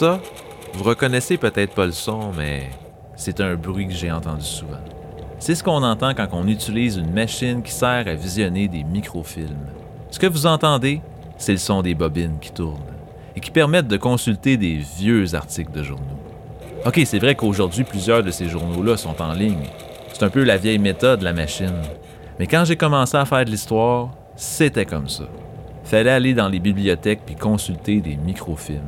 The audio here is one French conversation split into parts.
Ça, vous reconnaissez peut-être pas le son, mais c'est un bruit que j'ai entendu souvent. C'est ce qu'on entend quand on utilise une machine qui sert à visionner des microfilms. Ce que vous entendez, c'est le son des bobines qui tournent et qui permettent de consulter des vieux articles de journaux. OK, c'est vrai qu'aujourd'hui, plusieurs de ces journaux-là sont en ligne. C'est un peu la vieille méthode, la machine. Mais quand j'ai commencé à faire de l'histoire, c'était comme ça. Fallait aller dans les bibliothèques puis consulter des microfilms.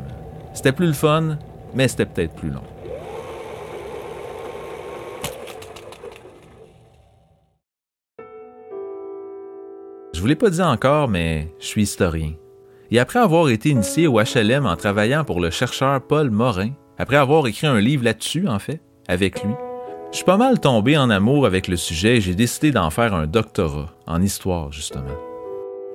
C'était plus le fun, mais c'était peut-être plus long. Je vous l'ai pas dit encore, mais je suis historien. Et après avoir été initié au HLM en travaillant pour le chercheur Paul Morin, après avoir écrit un livre là-dessus, en fait, avec lui, je suis pas mal tombé en amour avec le sujet et j'ai décidé d'en faire un doctorat, en histoire justement.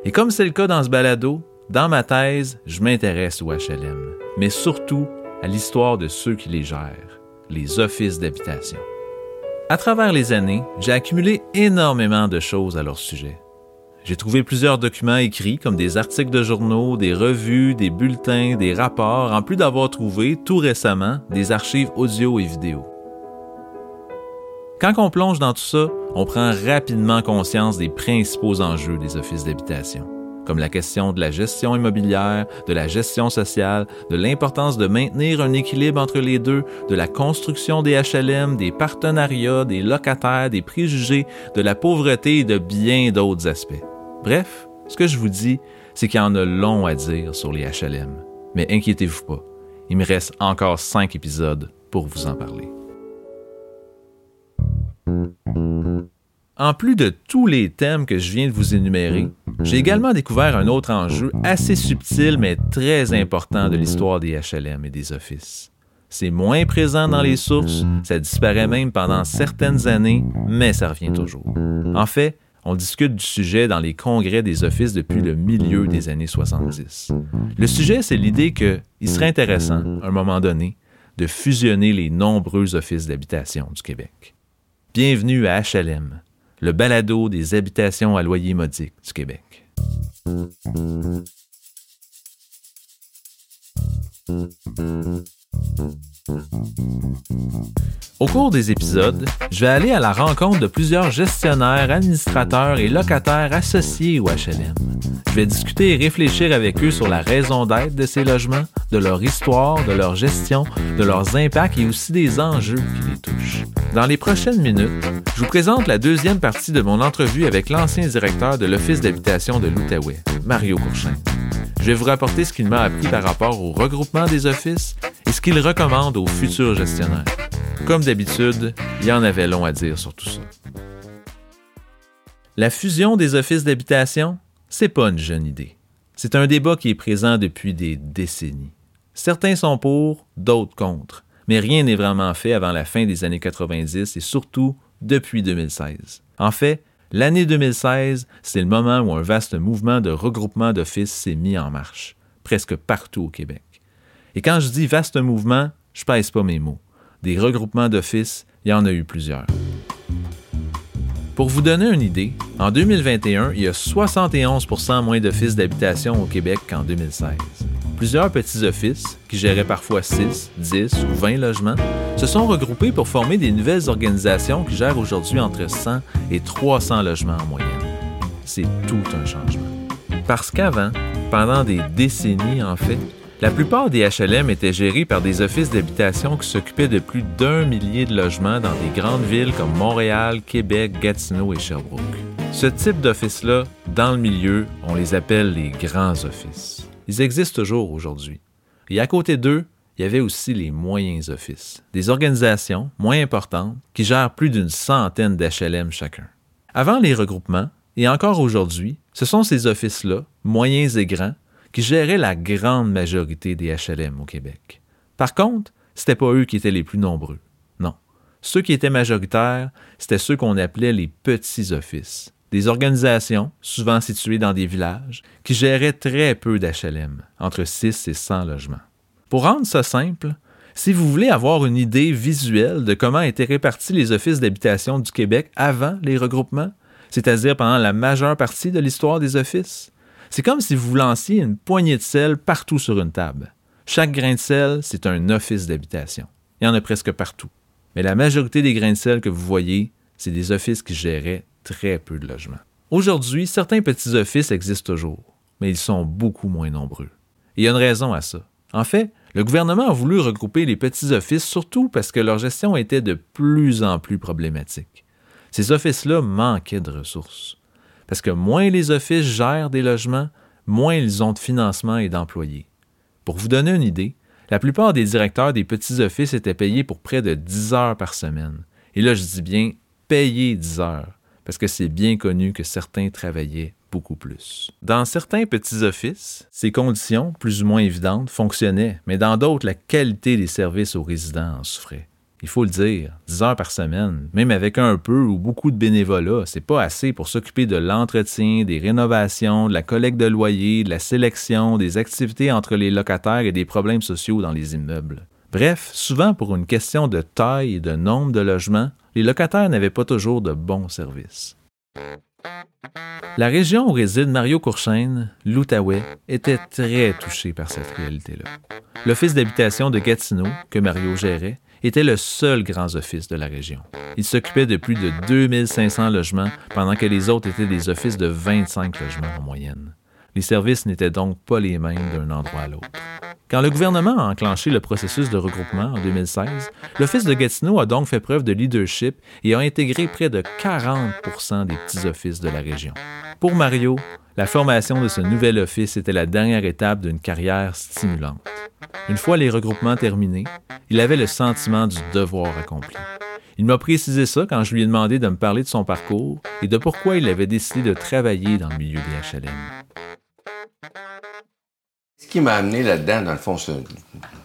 Et comme c'est le cas dans ce balado, dans ma thèse, je m'intéresse au HLM, mais surtout à l'histoire de ceux qui les gèrent, les offices d'habitation. À travers les années, j'ai accumulé énormément de choses à leur sujet. J'ai trouvé plusieurs documents écrits comme des articles de journaux, des revues, des bulletins, des rapports, en plus d'avoir trouvé tout récemment des archives audio et vidéo. Quand on plonge dans tout ça, on prend rapidement conscience des principaux enjeux des offices d'habitation comme la question de la gestion immobilière, de la gestion sociale, de l'importance de maintenir un équilibre entre les deux, de la construction des HLM, des partenariats, des locataires, des préjugés, de la pauvreté et de bien d'autres aspects. Bref, ce que je vous dis, c'est qu'il y en a long à dire sur les HLM. Mais inquiétez-vous pas, il me reste encore cinq épisodes pour vous en parler. En plus de tous les thèmes que je viens de vous énumérer, j'ai également découvert un autre enjeu assez subtil mais très important de l'histoire des HLM et des offices. C'est moins présent dans les sources, ça disparaît même pendant certaines années, mais ça revient toujours. En fait, on discute du sujet dans les congrès des offices depuis le milieu des années 70. Le sujet, c'est l'idée qu'il serait intéressant, à un moment donné, de fusionner les nombreux offices d'habitation du Québec. Bienvenue à HLM, le balado des habitations à loyer modique du Québec. Au cours des épisodes, je vais aller à la rencontre de plusieurs gestionnaires, administrateurs et locataires associés au HLM. Je vais discuter et réfléchir avec eux sur la raison d'être de ces logements, de leur histoire, de leur gestion, de leurs impacts et aussi des enjeux qui les touchent. Dans les prochaines minutes, je vous présente la deuxième partie de mon entrevue avec l'ancien directeur de l'Office d'habitation de l'Outaouais, Mario Courchain. Je vais vous rapporter ce qu'il m'a appris par rapport au regroupement des offices et ce qu'il recommande aux futurs gestionnaires. Comme d'habitude, il y en avait long à dire sur tout ça. La fusion des offices d'habitation, c'est pas une jeune idée. C'est un débat qui est présent depuis des décennies. Certains sont pour, d'autres contre, mais rien n'est vraiment fait avant la fin des années 90 et surtout depuis 2016. En fait, l'année 2016, c'est le moment où un vaste mouvement de regroupement d'offices s'est mis en marche, presque partout au Québec. Et quand je dis vaste mouvement, je pèse pas mes mots des regroupements d'offices, il y en a eu plusieurs. Pour vous donner une idée, en 2021, il y a 71 moins d'offices d'habitation au Québec qu'en 2016. Plusieurs petits offices, qui géraient parfois 6, 10 ou 20 logements, se sont regroupés pour former des nouvelles organisations qui gèrent aujourd'hui entre 100 et 300 logements en moyenne. C'est tout un changement. Parce qu'avant, pendant des décennies en fait, la plupart des HLM étaient gérés par des offices d'habitation qui s'occupaient de plus d'un millier de logements dans des grandes villes comme Montréal, Québec, Gatineau et Sherbrooke. Ce type d'office-là, dans le milieu, on les appelle les grands offices. Ils existent toujours aujourd'hui. Et à côté d'eux, il y avait aussi les moyens offices, des organisations moins importantes qui gèrent plus d'une centaine d'HLM chacun. Avant les regroupements, et encore aujourd'hui, ce sont ces offices-là, moyens et grands, qui géraient la grande majorité des HLM au Québec. Par contre, c'était pas eux qui étaient les plus nombreux. Non. Ceux qui étaient majoritaires, c'était ceux qu'on appelait les petits offices, des organisations, souvent situées dans des villages, qui géraient très peu d'HLM, entre 6 et 100 logements. Pour rendre ça simple, si vous voulez avoir une idée visuelle de comment étaient répartis les offices d'habitation du Québec avant les regroupements, c'est-à-dire pendant la majeure partie de l'histoire des offices, c'est comme si vous lanciez une poignée de sel partout sur une table. Chaque grain de sel, c'est un office d'habitation. Il y en a presque partout. Mais la majorité des grains de sel que vous voyez, c'est des offices qui géraient très peu de logements. Aujourd'hui, certains petits offices existent toujours, mais ils sont beaucoup moins nombreux. Il y a une raison à ça. En fait, le gouvernement a voulu regrouper les petits offices surtout parce que leur gestion était de plus en plus problématique. Ces offices-là manquaient de ressources. Parce que moins les offices gèrent des logements, moins ils ont de financement et d'employés. Pour vous donner une idée, la plupart des directeurs des petits offices étaient payés pour près de 10 heures par semaine. Et là, je dis bien payés 10 heures, parce que c'est bien connu que certains travaillaient beaucoup plus. Dans certains petits offices, ces conditions, plus ou moins évidentes, fonctionnaient, mais dans d'autres, la qualité des services aux résidents en souffrait. Il faut le dire, 10 heures par semaine, même avec un peu ou beaucoup de bénévolat, c'est pas assez pour s'occuper de l'entretien, des rénovations, de la collecte de loyers, de la sélection, des activités entre les locataires et des problèmes sociaux dans les immeubles. Bref, souvent pour une question de taille et de nombre de logements, les locataires n'avaient pas toujours de bons services. La région où réside Mario Courchaine, l'Outaouais, était très touchée par cette réalité-là. L'office d'habitation de Gatineau, que Mario gérait, était le seul grand office de la région. Il s'occupait de plus de 2500 logements, pendant que les autres étaient des offices de 25 logements en moyenne. Les services n'étaient donc pas les mêmes d'un endroit à l'autre. Quand le gouvernement a enclenché le processus de regroupement en 2016, l'Office de Gatineau a donc fait preuve de leadership et a intégré près de 40% des petits offices de la région. Pour Mario, la formation de ce nouvel office était la dernière étape d'une carrière stimulante. Une fois les regroupements terminés, il avait le sentiment du devoir accompli. Il m'a précisé ça quand je lui ai demandé de me parler de son parcours et de pourquoi il avait décidé de travailler dans le milieu des HLM. Ce qui m'a amené là-dedans, dans le fond,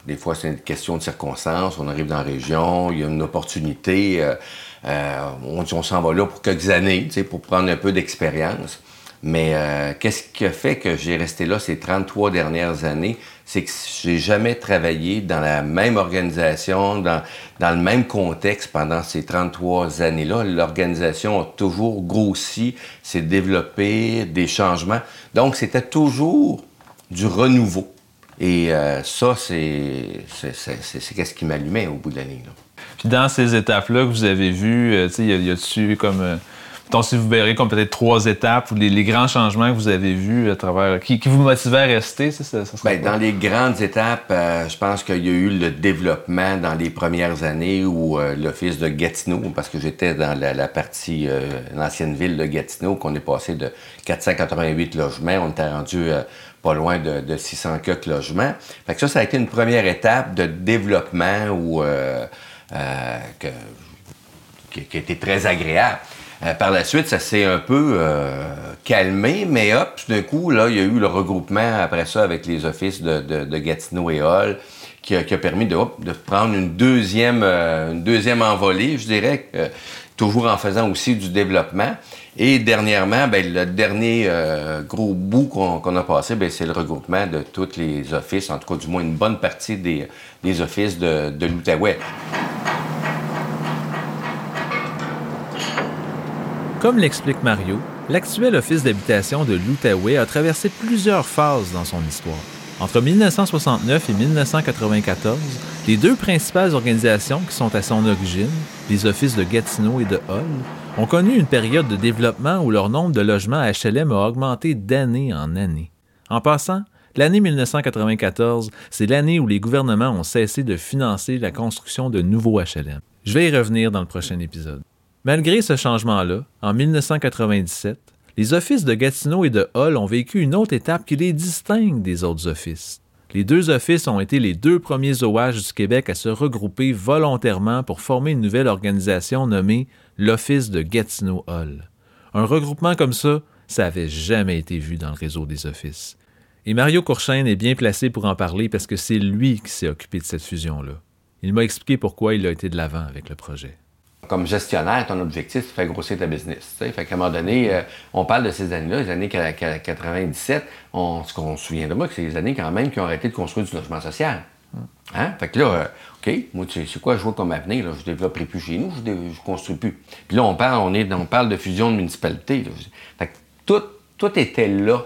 des fois, c'est une question de circonstances. On arrive dans la région, il y a une opportunité. Euh, euh, on s'en va là pour quelques années, pour prendre un peu d'expérience. Mais euh, qu'est-ce qui a fait que j'ai resté là ces 33 dernières années? C'est que j'ai jamais travaillé dans la même organisation, dans, dans le même contexte pendant ces 33 années-là. L'organisation a toujours grossi, s'est développé, des changements. Donc, c'était toujours du renouveau. Et euh, ça, c'est qu'est-ce qui m'allumait au bout de l'année. Puis dans ces étapes-là que vous avez vues, euh, sais, y a-tu comme si vous verrez comme peut-être trois étapes ou les, grands changements que vous avez vus à travers, qui, vous motivaient à rester, ça, ça, Bien, dans les grandes étapes, euh, je pense qu'il y a eu le développement dans les premières années où euh, l'office de Gatineau, parce que j'étais dans la, partie, euh, l'ancienne ville de Gatineau, qu'on est passé de 488 logements, on était rendu pas loin de, 600 logements. Fait que ça, ça a été une première étape de développement où, qui, qui a été très agréable. Euh, par la suite, ça s'est un peu euh, calmé, mais hop, tout d'un coup, là, il y a eu le regroupement après ça avec les offices de, Gatineau et Hall qui a, permis de, de, prendre une deuxième, euh, une deuxième envolée, je dirais, toujours en faisant aussi du développement. Et dernièrement, ben, le dernier gros bout qu'on a passé, ben, c'est le regroupement de tous les offices, en tout cas du moins une bonne partie des, des offices de, de l'Outaouais. Comme l'explique Mario, l'actuel office d'habitation de l'Outaouais a traversé plusieurs phases dans son histoire. Entre 1969 et 1994, les deux principales organisations qui sont à son origine, les offices de Gatineau et de Hull, ont connu une période de développement où leur nombre de logements à HLM a augmenté d'année en année. En passant, l'année 1994, c'est l'année où les gouvernements ont cessé de financer la construction de nouveaux HLM. Je vais y revenir dans le prochain épisode. Malgré ce changement-là, en 1997, les offices de Gatineau et de Hull ont vécu une autre étape qui les distingue des autres offices. Les deux offices ont été les deux premiers OH du Québec à se regrouper volontairement pour former une nouvelle organisation nommée l'Office de Gatineau-Hull. Un regroupement comme ça, ça n'avait jamais été vu dans le réseau des offices. Et Mario Courchaine est bien placé pour en parler parce que c'est lui qui s'est occupé de cette fusion-là. Il m'a expliqué pourquoi il a été de l'avant avec le projet comme gestionnaire, ton objectif, c'est de faire grossir ta business. Fait qu'à un moment donné, euh, on parle de ces années-là, les années 97, on, ce qu'on se souvient de moi, que c'est les années quand même qui ont arrêté de construire du logement social. Hein? Fait que là, euh, OK, moi, tu sais, c'est quoi je vois comme avenir? Je développerai plus chez nous, je, ne construis plus. Puis là, on parle, on, est, on parle de fusion de municipalités. Tout, tout était là,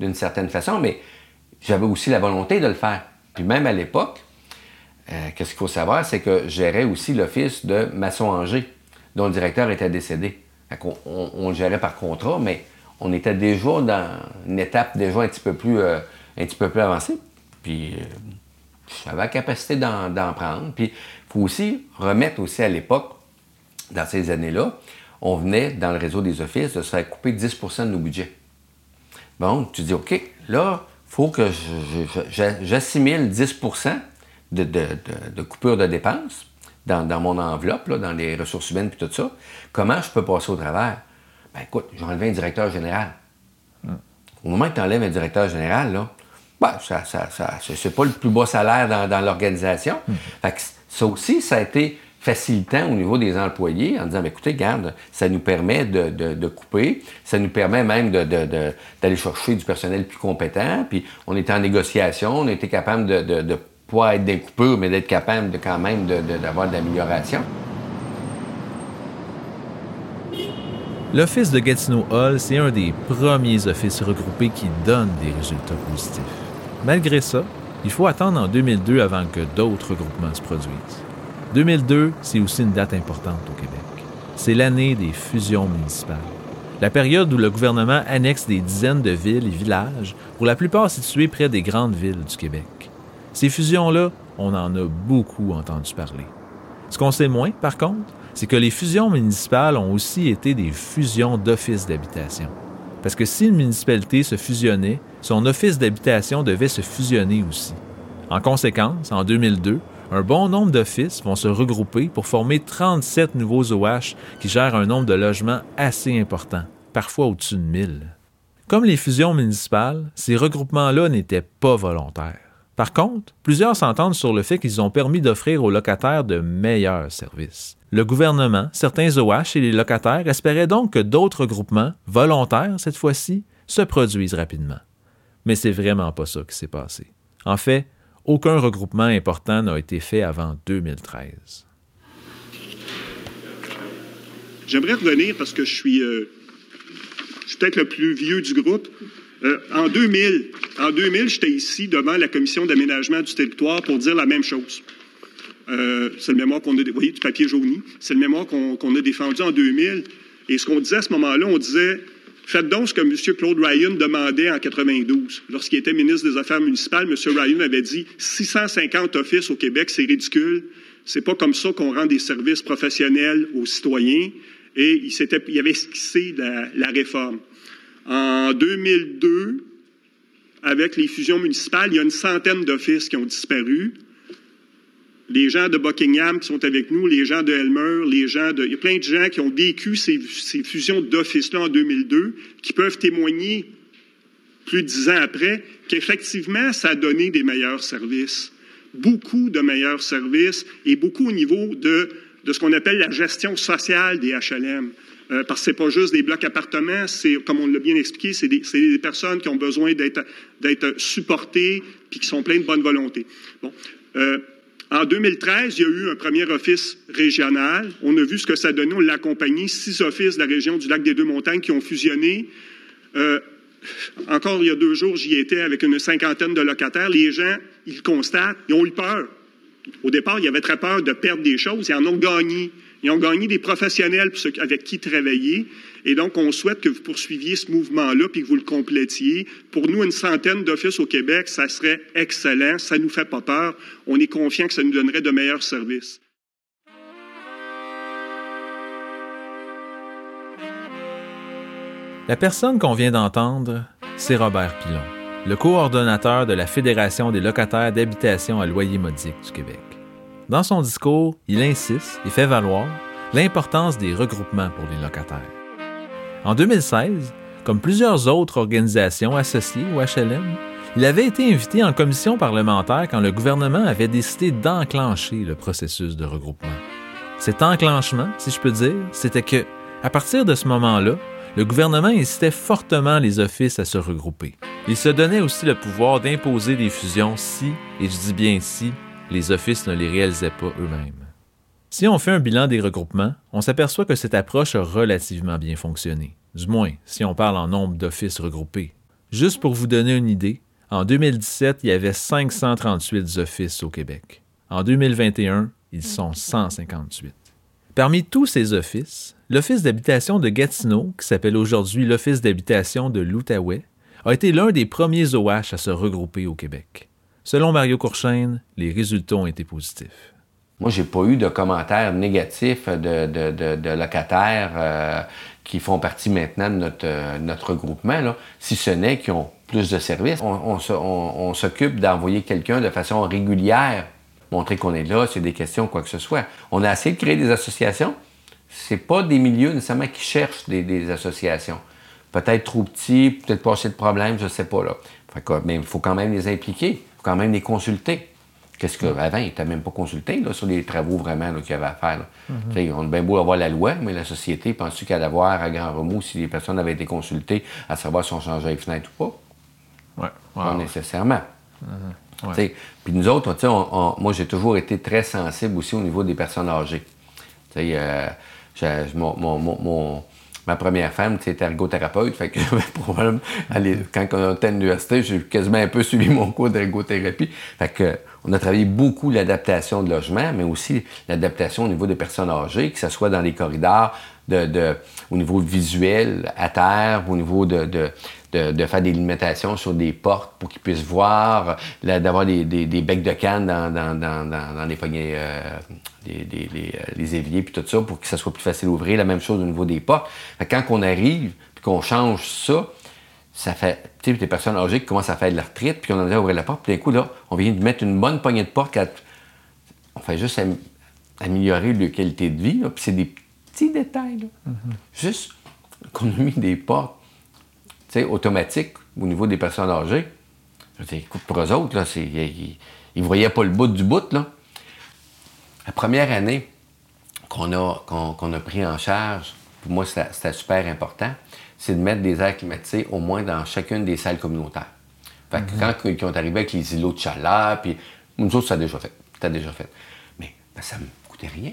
d'une certaine façon, mais j'avais aussi la volonté de le faire. Puis même à l'époque, euh, qu'est-ce qu'il faut savoir, c'est que gérais aussi l'office de Masson-Angers, dont le directeur était décédé. On, le gérait par contrat, mais on était déjà dans une étape déjà un petit peu plus, euh, un petit peu plus avancée. Puis euh, j'avais la capacité d'en prendre. Puis il faut aussi remettre aussi à l'époque, dans ces années-là, on venait dans le réseau des offices de se faire couper 10% de nos budgets. Bon, tu dis, OK, là, il faut que j'assimile 10 de, de, coupure de dépenses dans, mon enveloppe, dans les ressources humaines et tout ça. Comment je peux passer au travers? Ben écoute, j'ai enlevé un directeur général. Au moment que tu enlèves un directeur général, là, ben, ça, ça, c'est pas le plus bas salaire dans, l'organisation. ça aussi, ça a été facilitant au niveau des employés en disant, écoutez, garde, ça nous permet de, couper, ça nous permet même d'aller chercher du personnel plus compétent, puis on était en négociation, on était capable de, pas être des coupures, mais d'être capable de quand même d'avoir de, l'amélioration. L'Office de Gatineau Hall, c'est un des premiers offices regroupés qui donnent des résultats positifs. Malgré ça, il faut attendre en 2002 avant que d'autres regroupements se produisent. 2002, c'est aussi une date importante au Québec. C'est l'année des fusions municipales. La période où le gouvernement annexe des dizaines de villes et villages, pour la plupart situés près des grandes villes du Québec. Ces fusions-là, on en a beaucoup entendu parler. Ce qu'on sait moins, par contre, c'est que les fusions municipales ont aussi été des fusions d'offices d'habitation. Parce que si une municipalité se fusionnait, son office d'habitation devait se fusionner aussi. En conséquence, en 2002, un bon nombre d'offices vont se regrouper pour former 37 nouveaux OH qui gèrent un nombre de logements assez important, parfois au-dessus de 1000. Comme les fusions municipales, ces regroupements-là n'étaient pas volontaires. Par contre, plusieurs s'entendent sur le fait qu'ils ont permis d'offrir aux locataires de meilleurs services. Le gouvernement, certains OH et les locataires espéraient donc que d'autres regroupements, volontaires cette fois-ci, se produisent rapidement. Mais c'est vraiment pas ça qui s'est passé. En fait, aucun regroupement important n'a été fait avant 2013. J'aimerais revenir parce que je suis, euh, je suis peut-être le plus vieux du groupe. Euh, en 2000, en 2000, j'étais ici devant la commission d'aménagement du territoire pour dire la même chose. Euh, c'est le mémoire qu'on a, voyez, du papier jauni. C'est le mémoire qu'on a défendu en 2000. Et ce qu'on disait à ce moment-là, on disait Faites donc ce que M. Claude Ryan demandait en 92. Lorsqu'il était ministre des Affaires municipales, M. Ryan avait dit 650 offices au Québec, c'est ridicule. C'est pas comme ça qu'on rend des services professionnels aux citoyens. Et il, avait esquissé la réforme. En 2002, avec les fusions municipales, il y a une centaine d'offices qui ont disparu les gens de Buckingham qui sont avec nous, les gens de Elmer, les gens de... Il y a plein de gens qui ont vécu ces, fusions d'offices-là en 2002, qui peuvent témoigner plus de dix ans après qu'effectivement, ça a donné des meilleurs services. Beaucoup de meilleurs services et beaucoup au niveau de, de ce qu'on appelle la gestion sociale des HLM. Euh, parce que c'est pas juste des blocs appartements, c'est, comme on l'a bien expliqué, c'est des, personnes qui ont besoin d'être, supportées puis qui sont pleines de bonne volonté. Euh, en 2013, il y a eu un premier office régional. On a vu ce que ça donnait. On l'a accompagné. Six offices de la région du lac des Deux-Montagnes qui ont fusionné. Euh, encore il y a deux jours, j'y étais avec une cinquantaine de locataires. Les gens, ils constatent, ils ont eu peur. Au départ, ils avaient très peur de perdre des choses. Ils en ont gagné. Ils ont gagné des professionnels avec qui travailler. Et donc, on souhaite que vous poursuiviez ce mouvement-là puis que vous le complétiez. Pour nous, une centaine d'offices au Québec, ça serait excellent. Ça ne nous fait pas peur. On est confiant que ça nous donnerait de meilleurs services. La personne qu'on vient d'entendre, c'est Robert Pilon, le coordonnateur de la Fédération des locataires d'habitation à loyer modique du Québec. Dans son discours, il insiste et fait valoir l'importance des regroupements pour les locataires. En 2016, comme plusieurs autres organisations associées au HLM, il avait été invité en commission parlementaire quand le gouvernement avait décidé d'enclencher le processus de regroupement. Cet enclenchement, si je peux dire, c'était que, à partir de ce moment-là, le gouvernement incitait fortement les offices à se regrouper. Il se donnait aussi le pouvoir d'imposer des fusions si, et je dis bien si, les offices ne les réalisaient pas eux-mêmes. Si on fait un bilan des regroupements, on s'aperçoit que cette approche a relativement bien fonctionné, du moins si on parle en nombre d'offices regroupés. Juste pour vous donner une idée, En 2017, il y avait 538 offices au Québec. En 2021, ils sont 158. Parmi tous ces offices, l'Office d'habitation de Gatineau, qui s'appelle aujourd'hui l'Office d'habitation de l'Outaouais, a été l'un des premiers OH à se regrouper au Québec. Selon Mario Courchaine, les résultats ont été positifs. Moi, j'ai pas eu de commentaires négatifs de, locataires euh, qui font partie maintenant de notre, euh, regroupement, si ce n'est qu'ils ont plus de services. On, s'occupe d'envoyer quelqu'un de façon régulière, montrer qu'on est là, c'est des questions, quoi que ce soit. On a essayé de créer des associations. C'est pas des milieux nécessairement qui cherchent des, associations. Peut-être trop petits, peut-être pas assez de problèmes, je sais pas. Là. mais il faut quand même les impliquer, quand même les consulter. Qu'est-ce qu'avant, ils n'étaient même pas consultés là, sur les travaux vraiment qu'il y avait à faire. Mm-hmm. On a bien beau avoir la loi, mais la société, penses-tu qu'elle allait voir à grand remous si les personnes avaient été consultées à savoir si on changeait les fenêtres ou pas? Ouais. Pas nécessairement. Mm-hmm. Puis nous autres, moi, j'ai toujours été très sensible aussi au niveau des personnes âgées. Euh, mon, ma première femme était ergothérapeute, fait que j'avais problème. quand on était à l'université, j'ai quasiment un peu suivi mon cours d'ergothérapie. Fait que on a travaillé beaucoup l'adaptation de logement, mais aussi l'adaptation au niveau des personnes âgées, que ce soit dans les corridors, de, au niveau visuel, à terre, au niveau de, de, faire des limitations sur des portes pour qu'ils puissent voir, d'avoir des, des, becs de canne dans, dans, dans, les poignées, euh, les, euh, les, éviers, puis tout ça, pour que ça soit plus facile à ouvrir. La même chose au niveau des portes. quand on arrive, puis qu'on change ça, ça fait, tu sais, des personnes âgées qui commencent à faire de la retraite, puis on a ouvrir la porte, puis d'un coup, là, on vient de mettre une bonne poignée de porte. On fait juste améliorer la qualité de vie, puis c'est des petits détails, là. Mm-hmm. Juste qu'on a mis des portes, automatiques au niveau des personnes âgées. Je dis, écoute, pour eux autres, là, ils ne voyaient pas le bout du bout, là. La première année qu'on a, a pris en charge, pour moi, c'était super important c'est de mettre des airs climatisés au moins dans chacune des salles communautaires. Fait que mhm. quand ils ont arrivé avec les îlots de chaleur, puis nous autres, ça a déjà fait. Ça déjà fait. Mais ben, ça me coûtait rien.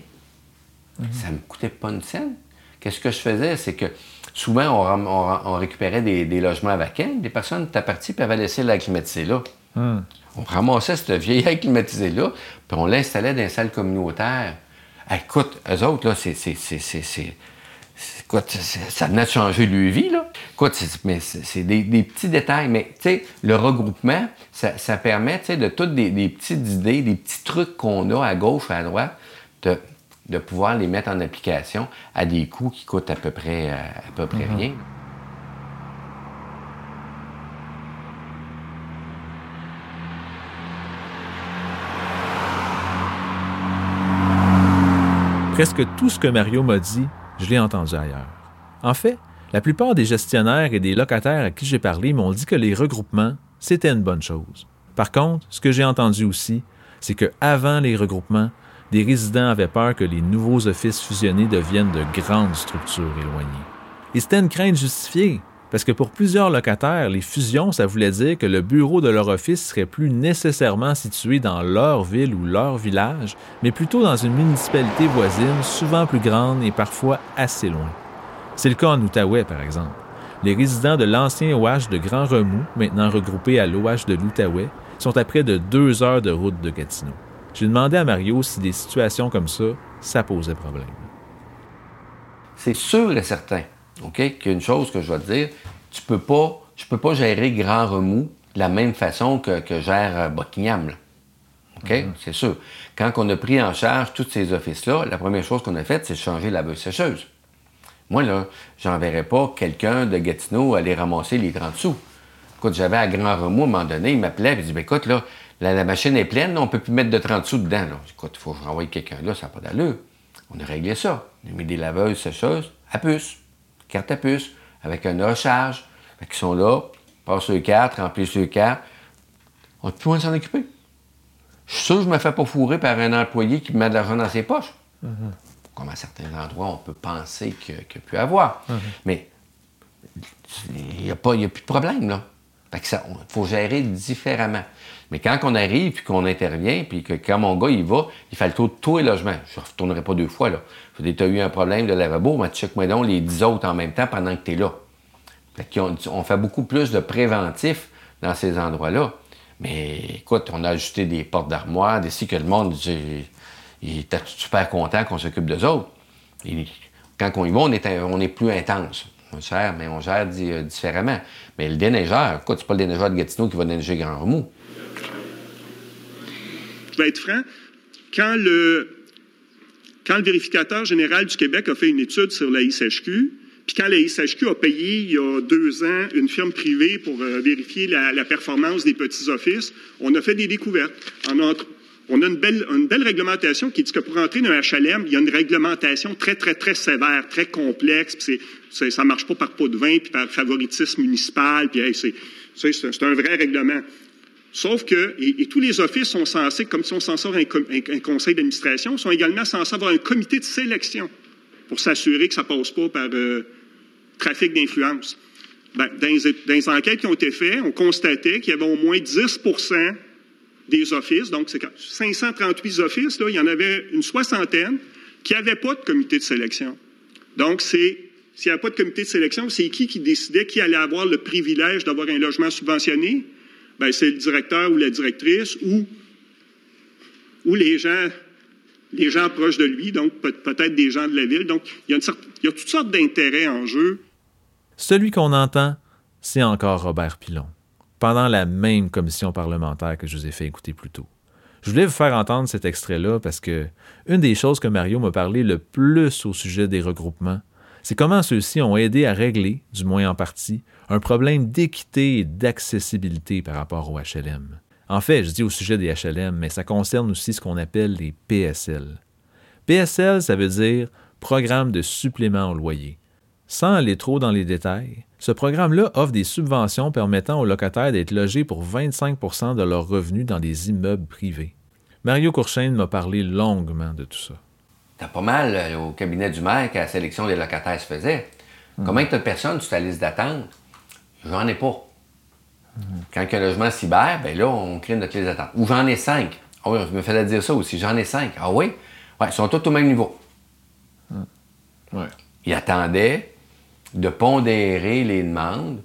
Ça mhm. ne Ça me coûtait pas une scène. Qu'est-ce que je faisais? C'est que souvent, on, récupérait des, logements vacants. Des personnes étaient parties et avaient laissé l'air climatisé là. Hmm. On ramassait cette vieille air climatisé-là, puis on l'installait dans les salles communautaires. Écoute, eux autres, là, c'est ça venait de changer leur vie, là. mais c'est des, petits détails. Mais, tu sais, le regroupement, ça, permet, tu sais, de toutes des, petites idées, des petits trucs qu'on a à gauche, à droite, de, pouvoir les mettre en application à des coûts qui coûtent à peu près, euh, à, peu près mm-hmm. rien. Presque tout ce que Mario m'a dit je l'ai entendu ailleurs. En fait, la plupart des gestionnaires et des locataires à qui j'ai parlé m'ont dit que les regroupements, c'était une bonne chose. Par contre, ce que j'ai entendu aussi, c'est que avant les regroupements, des résidents avaient peur que les nouveaux offices fusionnés deviennent de grandes structures éloignées. Et c'était une crainte justifiée, parce que pour plusieurs locataires, les fusions, ça voulait dire que le bureau de leur office serait plus nécessairement situé dans leur ville ou leur village, mais plutôt dans une municipalité voisine, souvent plus grande et parfois assez loin. C'est le cas en Outaouais, par exemple. Les résidents de l'ancien OH de Grand Remous, maintenant regroupés à l'OH de l'Outaouais, sont à près de deux heures de route de Gatineau. J'ai demandé à Mario si des situations comme ça, ça posait problème. C'est sûr et certain OK? Qu'il y a une chose que je dois te dire, tu peux pas, je peux pas gérer Grand Remous de la même façon que, que gère euh, Buckingham. OK? Mm-hmm. C'est sûr. Quand on a pris en charge tous ces offices-là, la première chose qu'on a faite, c'est de changer la bœuf sécheuse. Moi, là, j'enverrais pas quelqu'un de Gatineau aller ramasser les 30 sous. Écoute, j'avais à Grand Remous, à un moment donné, il m'appelait et il dit ben, écoute, là, la, machine est pleine, on peut plus mettre de 30 sous dedans. Là. Écoute, il faut que je renvoie quelqu'un là, ça n'a pas d'allure. On a réglé ça. On a mis des laveuses sécheuses à puce carte à puce, avec un recharge. Fait sont là, passent le carte, remplissent le carte. On n'a plus besoin de s'en occuper. Je suis sûr que je ne me fais pas fourrer par un employé qui me met de l'argent dans ses poches. Mm-hmm. Comme à certains endroits, on peut penser qu'il y a pu avoir. Mm-hmm. Mais il n'y a, a, plus de problème, là. Fait que ça, il faut gérer différemment. Mais quand on arrive, puis qu'on intervient, puis que quand mon gars, il va, il fait le tour de tous les logements. Je ne retournerai pas deux fois, là. Tu as eu un problème de lavabo, mais check-moi donc les dix autres en même temps pendant que tu es là. On, fait beaucoup plus de préventif dans ces endroits-là. Mais écoute, on a ajouté des portes d'armoire, d'ici que le monde il était super content qu'on s'occupe d'eux autres. quand on y va, on est, on est plus intense. On gère, mais on gère euh, différemment. Mais le déneigeur, écoute, c'est pas le déneigeur de Gatineau qui va déneiger Grand Remous. Je vais être franc. Quand le, vérificateur général du Québec a fait une étude sur la puis quand la ISHQ a payé il y a deux ans une firme privée pour euh, vérifier la, performance des petits offices, on a fait des découvertes. on a une belle, réglementation qui dit que pour entrer dans un HLM, il y a une réglementation très, très, très sévère, très complexe. Puis ça ne marche pas par pot de vin, puis par favoritisme municipal. Puis c'est un vrai règlement. Sauf que, et, tous les offices sont censés, comme ils sont censés avoir un, conseil d'administration, sont également censés avoir un comité de sélection pour s'assurer que ça ne passe pas par euh, trafic d'influence. Ben, dans, les, enquêtes qui ont été faites, on constatait qu'il y avait au moins 10% des offices, donc c'est 538 offices, il y en avait une soixantaine qui n'avaient pas de comité de sélection. Donc, c'est s'il n'y a pas de comité de sélection, c'est qui qui décidait qui allait avoir le privilège d'avoir un logement subventionné? Ben, c'est le directeur ou la directrice ou, les gens proches de lui, donc peut-être des gens de la ville. Donc, il y a, il y a toutes sortes d'intérêts en jeu. Celui qu'on entend, c'est encore Robert Pilon, pendant la même commission parlementaire que je vous ai fait écouter plus tôt. Je voulais vous faire entendre cet extrait-là parce que une des choses que Mario m'a parlé le plus au sujet des regroupements, c'est comment ceux-ci ont aidé à régler, du moins en partie, un problème d'équité et d'accessibilité par rapport au HLM. En fait, je dis au sujet des HLM, mais ça concerne aussi ce qu'on appelle les PSL. PSL, ça veut dire Programme de supplément au loyer. Sans aller trop dans les détails, ce programme-là offre des subventions permettant aux locataires d'être logés pour 25% de leurs revenus dans des immeubles privés. Mario Courchaine m'a parlé longuement de tout ça. T'as pas mal euh, au cabinet du maire que la sélection des locataires se faisait. Hmm. Combien de personnes sur ta liste d'attente? J'en ai pas. Quand un logement cyber, ben là, on crée notre liste d'attente. Ou j'en ai cinq. Ah oui, je me fallait dire ça aussi. J'en ai cinq. Ah oui? Oui, ils sont tous au même niveau. Ouais. Ils attendaient de pondérer les demandes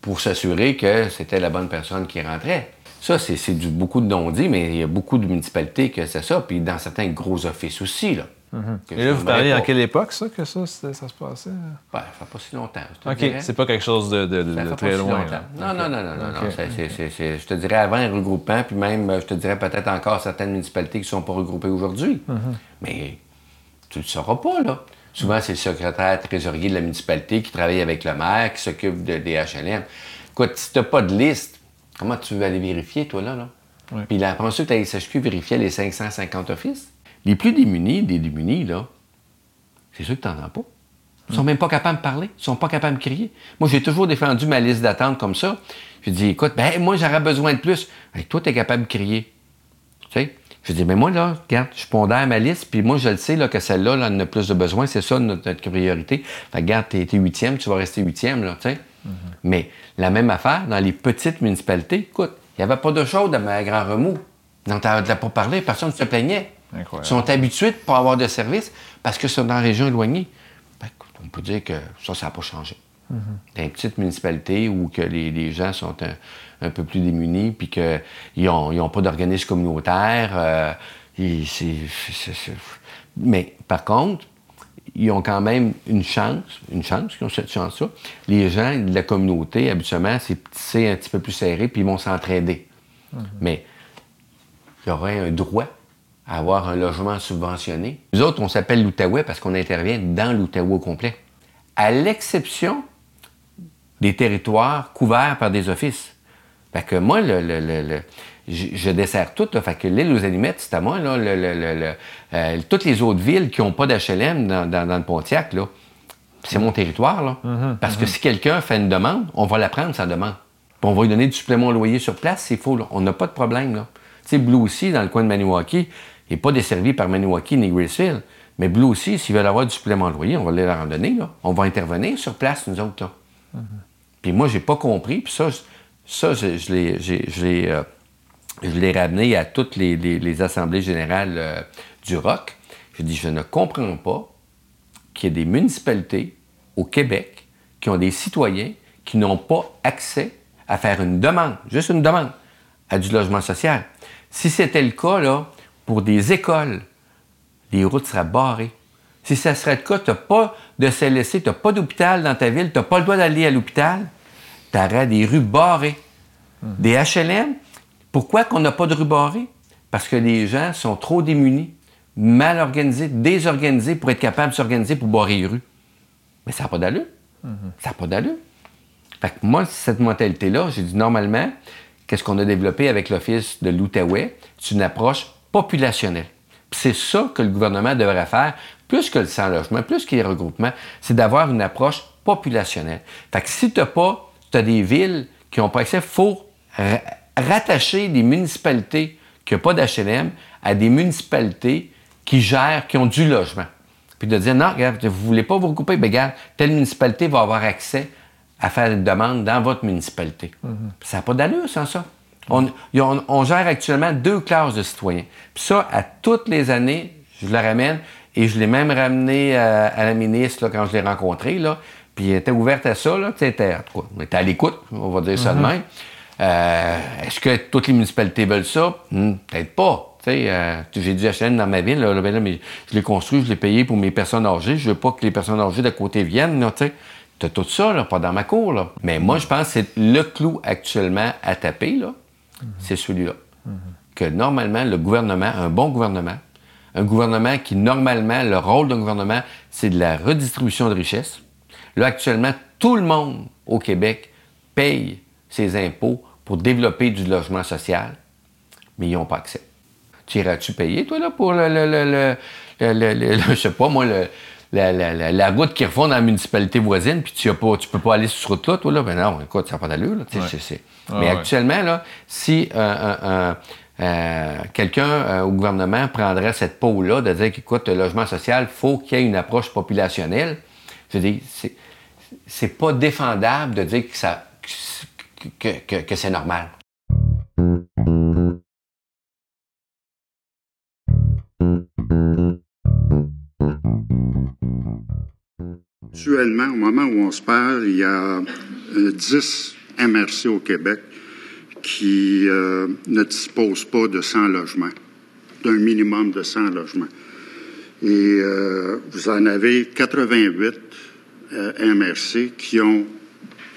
pour s'assurer que c'était la bonne personne qui rentrait. Ça, c'est beaucoup de non-dits, mais il y a beaucoup de municipalités que c'est ça. Puis dans certains gros offices aussi, là. Mhm. Et là, vous parlez en quelle époque, ça, que ça, ça se passait? Ben, ça fait pas si longtemps. OK, c'est pas quelque chose de, très loin. Non, non, non, non, non, je te dirais avant un regroupement, puis même, je te dirais peut-être encore certaines municipalités qui ne sont pas regroupées aujourd'hui. Mhm. Mais tu ne le sauras pas, là. Souvent, c'est le secrétaire trésorier de la municipalité qui travaille avec le maire, qui s'occupe de, des HLM. Écoute, si tu n'as pas de liste, comment tu veux aller vérifier, toi, là? là? Puis là, après ça, tu as SHQ vérifier les 550 offices. Les plus démunis, des démunis, là, c'est sûr que tu n'en as pas. Ils sont même pas capables de parler. Ils sont pas capables de crier. Moi, j'ai toujours défendu ma liste d'attente comme ça. Je dis, écoute, ben, moi, j'aurais besoin de plus. toi, tu es capable de crier. Tu sais? Je dis, mais moi, là, regarde, je pondère ma liste, puis moi, je le sais, là, que celle-là, là, en a plus de besoin. C'est ça, notre, priorité. Fait regarde, tu es, huitième, tu vas rester huitième, là, tu sais? Mm-hmm. Mais la même affaire, dans les petites municipalités, écoute, il n'y avait pas de chaude à ma grand remous. Donc, tu n'as pas parlé, personne ne se plaignait. Ils sont habitués de ne pas avoir de service parce que c'est dans la région éloignée. Ben, on peut dire que ça, ça n'a pas changé. Mm-hmm. Dans les petites municipalités où que les, gens sont un, peu plus démunis puis qu'ils n'ont pas d'organisme communautaire, euh, mais par contre, ils ont quand même une chance, une chance, ils ont cette chance-là. Les gens de la communauté, habituellement, c'est un petit peu plus serré, puis ils vont s'entraider. Mm-hmm. Mais il y aurait un droit avoir un logement subventionné. Nous autres, on s'appelle l'Outaouais parce qu'on intervient dans l'Outaouais au complet. À l'exception des territoires couverts par des offices. Fait que moi, le, je, desserre tout. Fait que l'île aux Animettes, c'est à moi. Là, euh, toutes les autres villes qui n'ont pas d'HLM dans, le Pontiac, c'est mon territoire. Là. Mm-hmm, parce que mm-hmm. si quelqu'un fait une demande, on va la prendre, sa demande. Puis on va lui donner du supplément au loyer sur place, c'est faux. On n'a pas de problème. Là. Tu sais, Blue aussi, dans le coin de Maniwaki, n'est pas desservi par Maniwaki ni Graceville. Mais Blue aussi, s'ils veulent avoir du supplément de loyer, on va leur en donner. Là. On va intervenir sur place, nous autres. Là. Mm-hmm. Puis moi, j'ai pas compris. Puis ça, ça je, euh, je l'ai ramené à toutes les, assemblées générales euh, du ROC. Je dis, je ne comprends pas qu'il y ait des municipalités au Québec qui ont des citoyens qui n'ont pas accès à faire une demande, juste une demande, à du logement social. Si c'était le cas, là, pour des écoles, les routes seraient barrées. Si ça serait le cas, tu n'as pas de CLSC, tu n'as pas d'hôpital dans ta ville, tu n'as pas le droit d'aller à l'hôpital, tu aurais des rues barrées. Des HLM, pourquoi qu'on n'a pas de rues barrées? Parce que les gens sont trop démunis, mal organisés, désorganisés pour être capables de s'organiser pour barrer les rues. Mais ça n'a pas d'allure. Ça n'a pas d'allure. Fait que moi, cette mentalité-là, j'ai dit normalement, qu'est-ce qu'on a développé avec l'Office de l'Outaouais? C'est une approche populationnelle. c'est ça que le gouvernement devrait faire, plus que le sans-logement, plus que les regroupements, c'est d'avoir une approche populationnelle. Fait que si tu n'as pas, tu as des villes qui n'ont pas accès, il faut rattacher des municipalités qui n'ont pas d'HLM à des municipalités qui gèrent, qui ont du logement. Puis de dire, non, regarde, vous ne voulez pas vous regrouper, bien, regarde, telle municipalité va avoir accès à faire une demande dans votre municipalité. Ça n'a pas d'allure sans ça. On, gère actuellement deux classes de citoyens. Puis ça, à toutes les années, je le ramène, et je l'ai même ramené euh, à, la ministre quand je l'ai rencontrée, là, puis elle était ouverte à ça, là, était, on était à l'écoute, on va dire ça de même. Euh, est-ce que toutes les municipalités veulent ça? Hmm, peut-être pas. Euh, j'ai du HLM dans ma ville, ben mais je l'ai construit, je l'ai payé pour mes personnes âgées. Je veux pas que les personnes âgées d'à côté viennent. Tu as tout ça, là, pas dans ma cour. Là. Mais moi, je pense que c'est le clou actuellement à taper, là, c'est celui-là. Que normalement, le gouvernement, un bon gouvernement, un gouvernement qui, normalement, le rôle d'un gouvernement, c'est de la redistribution de richesses. Là, actuellement, tout le monde au Québec paye ses impôts pour développer du logement social, mais ils n'ont pas accès. Tu iras-tu payer, toi, là, pour le, le, le, je sais pas, moi, la, route qui refond dans la municipalité voisine, puis tu ne peux pas aller sur cette route-là, toi, là? Ben non, écoute, ça n'a pas d'allure, là. Ah mais actuellement, là, si euh, quelqu'un euh, au gouvernement prendrait cette peau-là de dire qu'écoute, le logement social, il faut qu'il y ait une approche populationnelle, je dis, c'est, c'est pas défendable de dire que ça que, c'est normal. Actuellement, au moment où on se parle, il y a 10 euh, MRC au Québec qui euh, ne disposent pas de 100 logements, d'un minimum de 100 logements. Et euh, vous en avez 88 MRC qui ont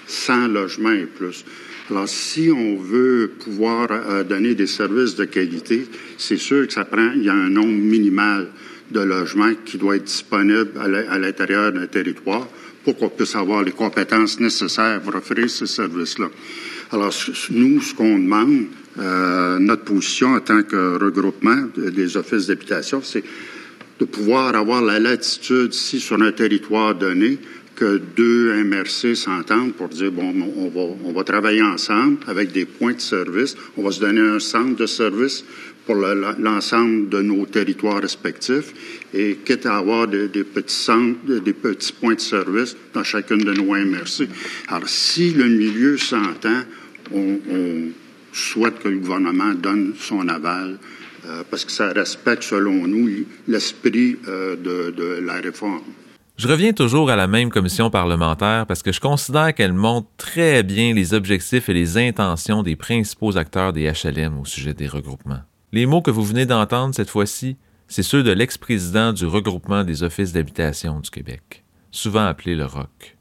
100 logements et plus. Alors, si on veut pouvoir euh, donner des services de qualité, c'est sûr que ça prend, il y a un nombre minimal de logements qui doit être disponible à l'intérieur d'un territoire pour qu'on puisse avoir les compétences nécessaires pour offrir ces services-là. Alors, nous, ce qu'on demande, euh, notre position en tant que regroupement des offices d'habitation, c'est de pouvoir avoir la latitude, si sur un territoire donné, que deux MRC s'entendent pour dire, bon, on va travailler ensemble avec des points de service. On va se donner un centre de service pour l'ensemble de nos territoires respectifs et quitte à avoir des, petits centres, des petits points de service dans chacune de nos MRC. Alors, si le milieu s'entend, on, souhaite que le gouvernement donne son aval euh, parce que ça respecte, selon nous, l'esprit euh, de, de la réforme. Je reviens toujours à la même commission parlementaire parce que je considère qu'elle montre très bien les objectifs et les intentions des principaux acteurs des HLM au sujet des regroupements. Les mots que vous venez d'entendre cette fois-ci, c'est ceux de l'ex-président du regroupement des offices d'habitation du Québec, souvent appelé le ROC.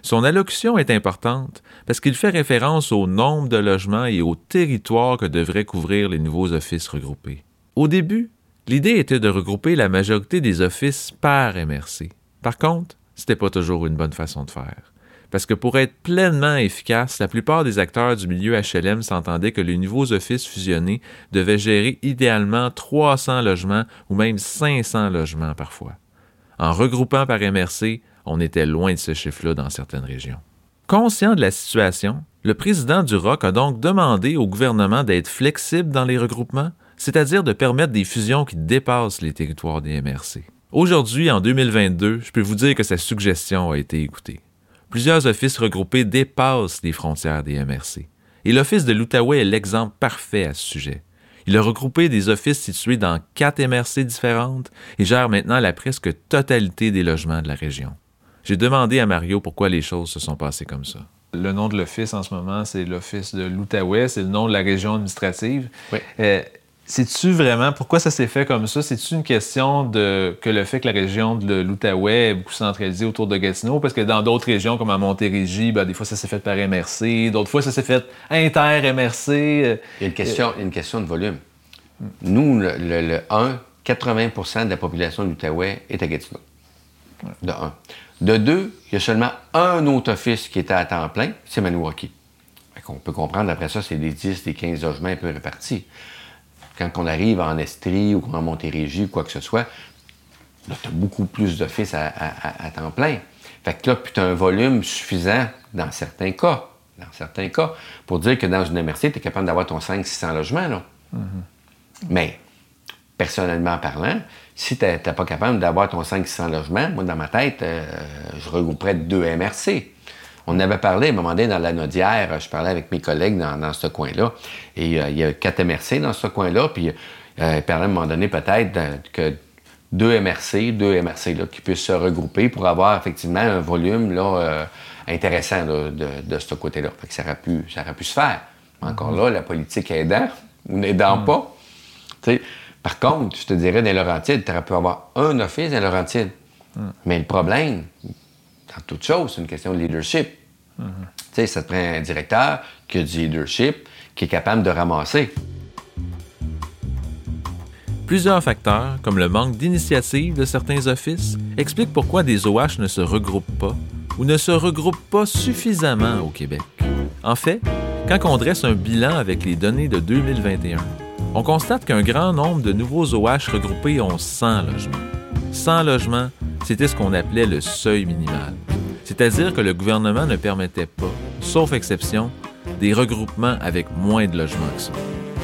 Son allocution est importante parce qu'il fait référence au nombre de logements et au territoire que devraient couvrir les nouveaux offices regroupés. Au début, l'idée était de regrouper la majorité des offices par MRC. Par contre, c'était pas toujours une bonne façon de faire. Parce que pour être pleinement efficace, la plupart des acteurs du milieu HLM s'entendaient que les nouveaux offices fusionnés devaient gérer idéalement 300 logements ou même 500 logements parfois. En regroupant par MRC, on était loin de ce chiffre-là dans certaines régions. Conscient de la situation, le président du ROC a donc demandé au gouvernement d'être flexible dans les regroupements, c'est-à-dire de permettre des fusions qui dépassent les territoires des MRC. Aujourd'hui, en 2022, je peux vous dire que sa suggestion a été écoutée. Plusieurs offices regroupés dépassent les frontières des MRC. Et l'Office de l'Outaouais est l'exemple parfait à ce sujet. Il a regroupé des offices situés dans quatre MRC différentes et gère maintenant la presque totalité des logements de la région. J'ai demandé à Mario pourquoi les choses se sont passées comme ça. Le nom de l'office en ce moment, c'est l'Office de l'Outaouais, c'est le nom de la région administrative. Oui. Euh, c'est-tu vraiment, pourquoi ça s'est fait comme ça? C'est-tu une question de que le fait que la région de l'Outaouais est beaucoup centralisée autour de Gatineau? Parce que dans d'autres régions, comme à Montérégie, ben, des fois ça s'est fait par MRC, d'autres fois ça s'est fait inter-MRC. Il y a une question, une question de volume. Nous, le, le, 1, 80% de la population de l'Outaouais est à Gatineau. De 1. De 2, il y a seulement un autre office qui était à temps plein, c'est Maniwaki. On peut comprendre, après ça, c'est des 10, des 15 logements un peu répartis. Quand on arrive en Estrie ou en Montérégie ou quoi que ce soit, là, tu as beaucoup plus d'offices à, à, temps plein. Fait que là, puis tu as un volume suffisant dans certains cas, dans certains cas, pour dire que dans une MRC, tu es capable d'avoir ton 500-600 logements. Là. Mm-hmm. Mais, personnellement parlant, si tu n'es pas capable d'avoir ton 500 logements, moi, dans ma tête, euh, je regrouperais deux MRC. On avait parlé à un moment donné dans la Nodière, je parlais avec mes collègues dans, ce coin-là, et euh, il y a quatre MRC dans ce coin-là, puis euh, il parlait à un moment donné peut-être que deux MRC, deux MRC là, qui puissent se regrouper pour avoir effectivement un volume là, intéressant de, ce côté-là. ça aurait, pu, ça aurait pu se faire. Encore là, la politique aidant ou n'aidant mm. pas. Par contre, je te dirais, dans Laurentides, tu aurais pu avoir un office dans Laurentides. Mais le problème, dans toute chose, c'est une question de leadership. Tu sais, ça te prend un directeur qui a du leadership, qui est capable de ramasser. Plusieurs facteurs, comme le manque d'initiative de certains offices, expliquent pourquoi des OH ne se regroupent pas ou ne se regroupent pas suffisamment au Québec. En fait, quand on dresse un bilan avec les données de 2021, on constate qu'un grand nombre de nouveaux OH regroupés ont 100 logements. 100 logements, c'était ce qu'on appelait le seuil minimal. C'est-à-dire que le gouvernement ne permettait pas, sauf exception, des regroupements avec moins de logements que ça.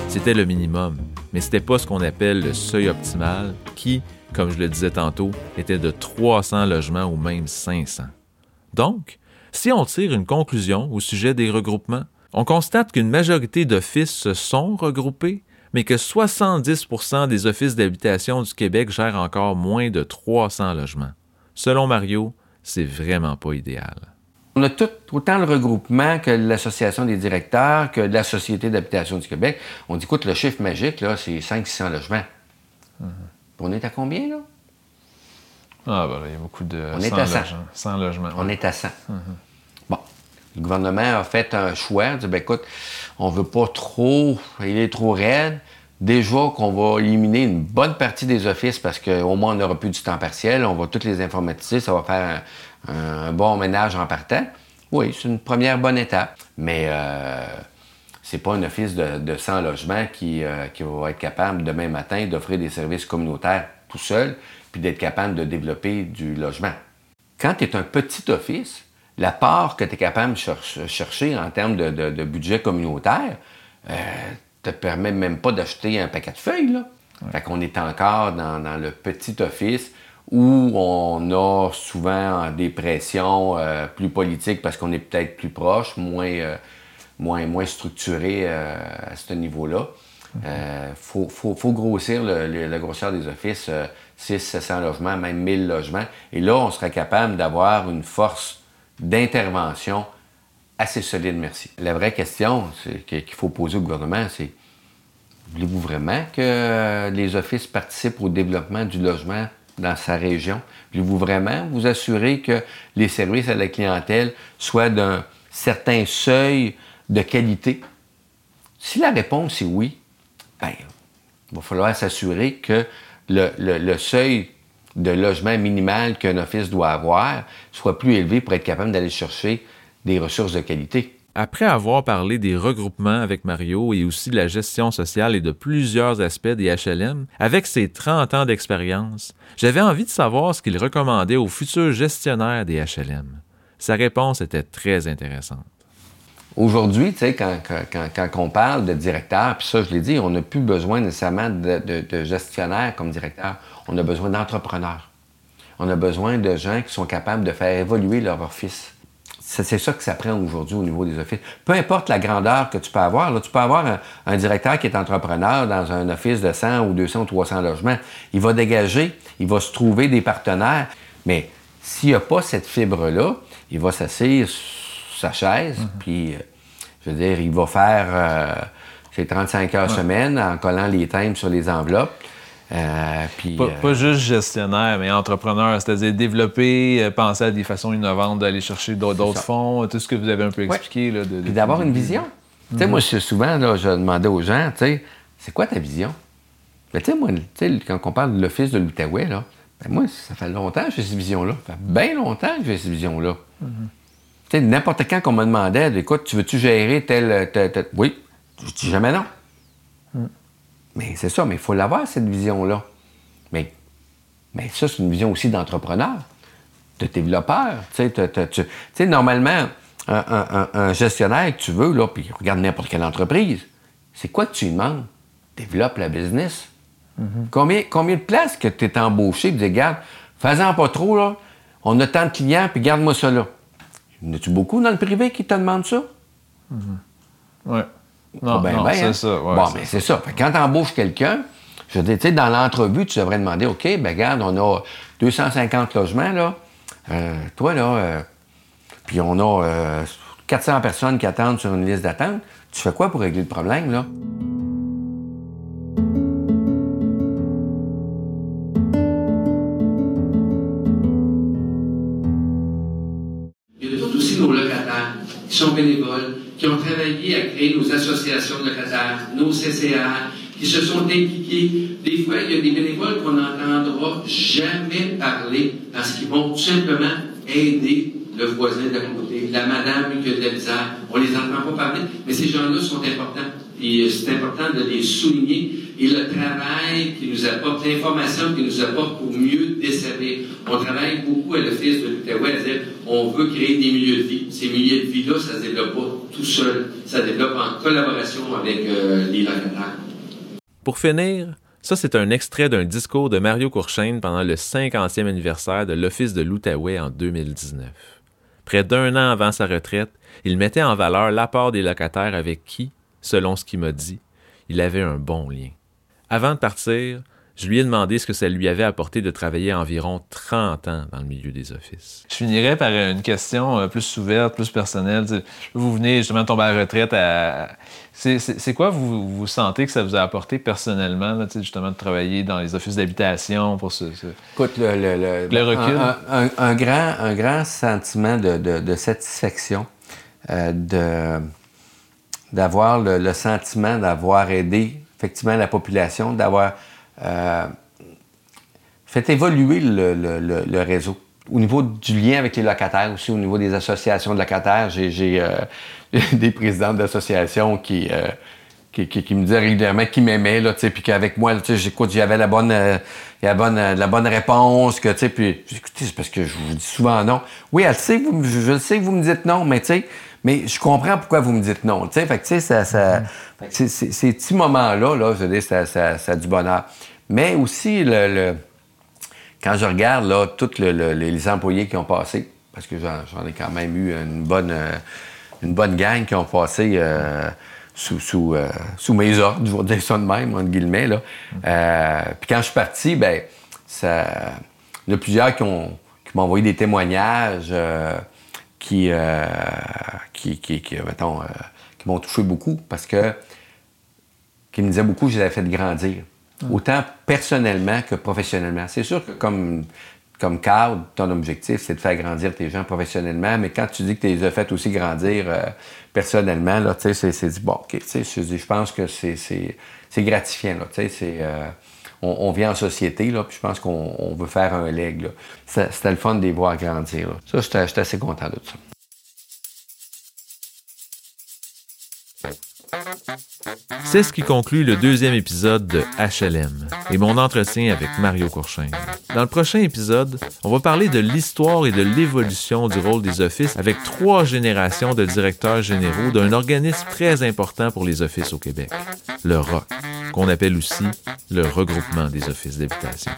C'était le minimum, mais ce n'était pas ce qu'on appelle le seuil optimal, qui, comme je le disais tantôt, était de 300 logements ou même 500. Donc, si on tire une conclusion au sujet des regroupements, on constate qu'une majorité d'offices se sont regroupés, mais que 70% des offices d'habitation du Québec gèrent encore moins de 300 logements. Selon Mario, c'est vraiment pas idéal. On a tout, autant le regroupement que l'Association des directeurs, que la Société d'habitation du Québec. On dit, écoute, le chiffre magique, là, c'est 500-600 logements. Mhm. On est à combien, là? Ah, ben, il y a beaucoup de. On est à 100. logements. On est à 100. Mhm. Bon. Le gouvernement a fait un choix, dit, ben, écoute, on veut pas trop, il est trop raide. Déjà qu'on va éliminer une bonne partie des offices parce qu'au moins on n'aura plus du temps partiel, on va toutes les informatiser, ça va faire un, bon ménage en partant. Oui, c'est une première bonne étape, mais euh, c'est pas un office de, 100 logements qui, euh, va être capable demain matin d'offrir des services communautaires tout seul, puis d'être capable de développer du logement. Quand tu un petit office, la part que tu es capable de chercher en termes de, budget communautaire euh, te permet même pas d'acheter un paquet de feuilles. Là. Fait qu'on est encore dans, le petit office où on a souvent des pressions euh, plus politiques parce qu'on est peut-être plus proche, moins, euh, moins, moins structuré à ce niveau-là. Il faut, faut, grossir le, la grosseur des offices, 600, 700 logements, même 1000 logements. Et là, on serait capable d'avoir une force d'intervention assez solide, merci. La vraie question qu'il faut poser au gouvernement, c'est voulez-vous vraiment que les offices participent au développement du logement dans sa région? Voulez-vous vraiment vous assurer que les services à la clientèle soient d'un certain seuil de qualité? Si la réponse est oui, ben, il va falloir s'assurer que le, le seuil de logement minimal qu'un office doit avoir soit plus élevé pour être capable d'aller chercher des ressources de qualité. Après avoir parlé des regroupements avec Mario et aussi de la gestion sociale et de plusieurs aspects des HLM, avec ses 30 ans d'expérience, j'avais envie de savoir ce qu'il recommandait aux futurs gestionnaires des HLM. Sa réponse était très intéressante. Aujourd'hui, tu sais, quand, on parle de directeur, puis ça, je l'ai dit, on n'a plus besoin nécessairement de, gestionnaire comme directeur. On a besoin d'entrepreneurs. On a besoin de gens qui sont capables de faire évoluer leur office. C'est ça que ça prend aujourd'hui au niveau des offices. Peu importe la grandeur que tu peux avoir, là, tu peux avoir un, directeur qui est entrepreneur dans un office de 100 ou 200 ou 300 logements. Il va dégager, il va se trouver des partenaires, mais s'il n'y a pas cette fibre-là, il va s'asseoir sa chaise, puis, euh, je veux dire, il va faire euh, ses 35 heures semaine en collant les thèmes sur les enveloppes. Euh, puis, Pas, pas juste gestionnaire, mais entrepreneur, c'est-à-dire développer, penser à des façons innovantes d'aller chercher d'autres fonds, tout ce que vous avez un peu expliqué. Là, de, de- Puis d'avoir une vision. Tu sais, moi, je- souvent, là, je demandais aux gens, tu sais, c'est quoi ta vision? Mais tu sais, moi, tu sais, quand on parle de l'Office de l'Outaouais, là, ben moi, ça fait longtemps que j'ai cette vision-là. Ça fait bien longtemps que j'ai cette vision-là. Tu sais, n'importe quand qu'on me demandait, écoute, tu veux-tu gérer tel, tel, tel- Oui. Je dis jamais non. Mais c'est ça, mais il faut l'avoir, cette vision-là. Mais, mais ça, c'est une vision aussi d'entrepreneur, de développeur. Tu sais, normalement, un, un- un- un gestionnaire que tu veux, là, puis regarde n'importe quelle entreprise, c'est quoi que tu lui demandes? Développe la business. combien, combien de places que tu es embauché, puis dis, regarde, fais-en pas trop, là. On a tant de clients, puis garde-moi ça là. Y a-tu beaucoup dans le privé qui te demandent ça? Ouais. Non, Pas ben non, ben, c'est hein? ça. ouais, bon, mais c'est ça. Fait quand tu embauches quelqu'un, je veux dire, tu sais, dans l'entrevue, tu devrais demander, OK, ben regarde, on a 250 logements, là. Euh, toi, là, euh, puis on a euh, 400 personnes qui attendent sur une liste d'attente. Tu fais quoi pour régler le problème, là? Nos associations de locataires, nos CCA, qui se sont impliqués. Des fois, il y a des bénévoles qu'on n'entendra jamais parler parce qu'ils vont simplement aider le voisin d'à côté, la madame qui a de la misère. On les entend pas parler, mais ces gens-là sont importants. Et euh, c'est important de les souligner. Et le travail qui nous apporte, l'information qui nous apporte pour mieux desservir. On travaille beaucoup à l'Office de l'Outaouais à dire on veut créer des milieux de vie. Ces milieux de vie-là, ça se développe pas tout seul. Ça se développe en collaboration avec euh, les locataires. Pour finir, ça c'est un extrait d'un discours de Mario Courchaine pendant le 50e anniversaire de l'Office de l'Outaouais en 2019. Près d'un an avant sa retraite, il mettait en valeur l'apport des locataires avec qui, selon ce qu'il m'a dit, il avait un bon lien. Avant de partir, je lui ai demandé ce que ça lui avait apporté de travailler environ 30 ans dans le milieu des offices. Je finirais par une question euh, plus ouverte, plus personnelle. Vous venez justement de tomber à la retraite. À... C'est, quoi vous, vous sentez que ça vous a apporté personnellement, là, justement, de travailler dans les offices d'habitation pour ce... ce- Écoute, le, le- le- Le recul? Un, un- un grand, un grand sentiment de, de- de satisfaction, euh, de, d'avoir le, sentiment d'avoir aidé effectivement la population, d'avoir euh, fait évoluer le, le- réseau. Au niveau du lien avec les locataires aussi, au niveau des associations de locataires, j'ai, euh, des présidents d'associations qui, euh, qui, qui- me disaient régulièrement qu'ils m'aimaient, puis qu'avec moi, j'écoute, j'avais la bonne, la bonne, la bonne réponse, que, puis, écoutez, c'est parce que je vous dis souvent non. Oui, elle sait, vous, je, je sais que vous me dites non, mais, tu sais, mais je comprends pourquoi vous me dites non, fait que, ça, ces petits moments-là, là, je veux dire, ça, ça, ça a du bonheur. Mais aussi, le, le- quand je regarde, là, tous le- le- les employés qui ont passé, parce que j'en, ai quand même eu une bonne, euh, une bonne gang qui ont passé euh, sous, sous, euh, sous mes ordres, je vais dire ça de même, entre guillemets. Là. Euh, puis quand je suis parti, ben, ça, il y en a plusieurs qui, ont, qui m'ont envoyé des témoignages qui, euh, qui, qui, qui, mettons, euh, qui m'ont touché beaucoup parce que qui me disaient beaucoup que je les avais fait grandir. Autant personnellement que professionnellement. C'est sûr que comme, comme cadre, ton objectif, c'est de faire grandir tes gens professionnellement, mais quand tu dis que tu les as fait aussi grandir euh, personnellement, là, tu sais, c'est, c'est dit, bon, OK, tu sais, je, pense que c'est, c'est, c'est gratifiant, là, tu sais, c'est... on, vit en société, là, puis je pense qu'on on veut faire un leg, C'était le fun de les voir grandir. Ça, j'étais, assez content de ça. C'est ce qui conclut le deuxième épisode de HLM et mon entretien avec Mario Courchaine. Dans le prochain épisode, on va parler de l'histoire et de l'évolution du rôle des offices avec trois générations de directeurs généraux d'un organisme très important pour les offices au Québec, le ROC, qu'on appelle aussi le regroupement des offices d'habitation.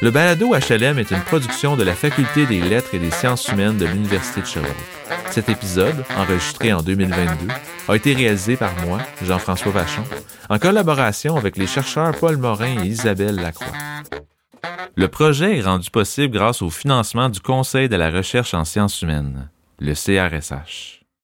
Le balado HLM est une production de la Faculté des lettres et des sciences humaines de l'Université de Sherbrooke. Cet épisode, enregistré en 2022, a été réalisé par moi, Jean-François Vachon, en collaboration avec les chercheurs Paul Morin et Isabelle Lacroix. Le projet est rendu possible grâce au financement du Conseil de la recherche en sciences humaines, le CRSH.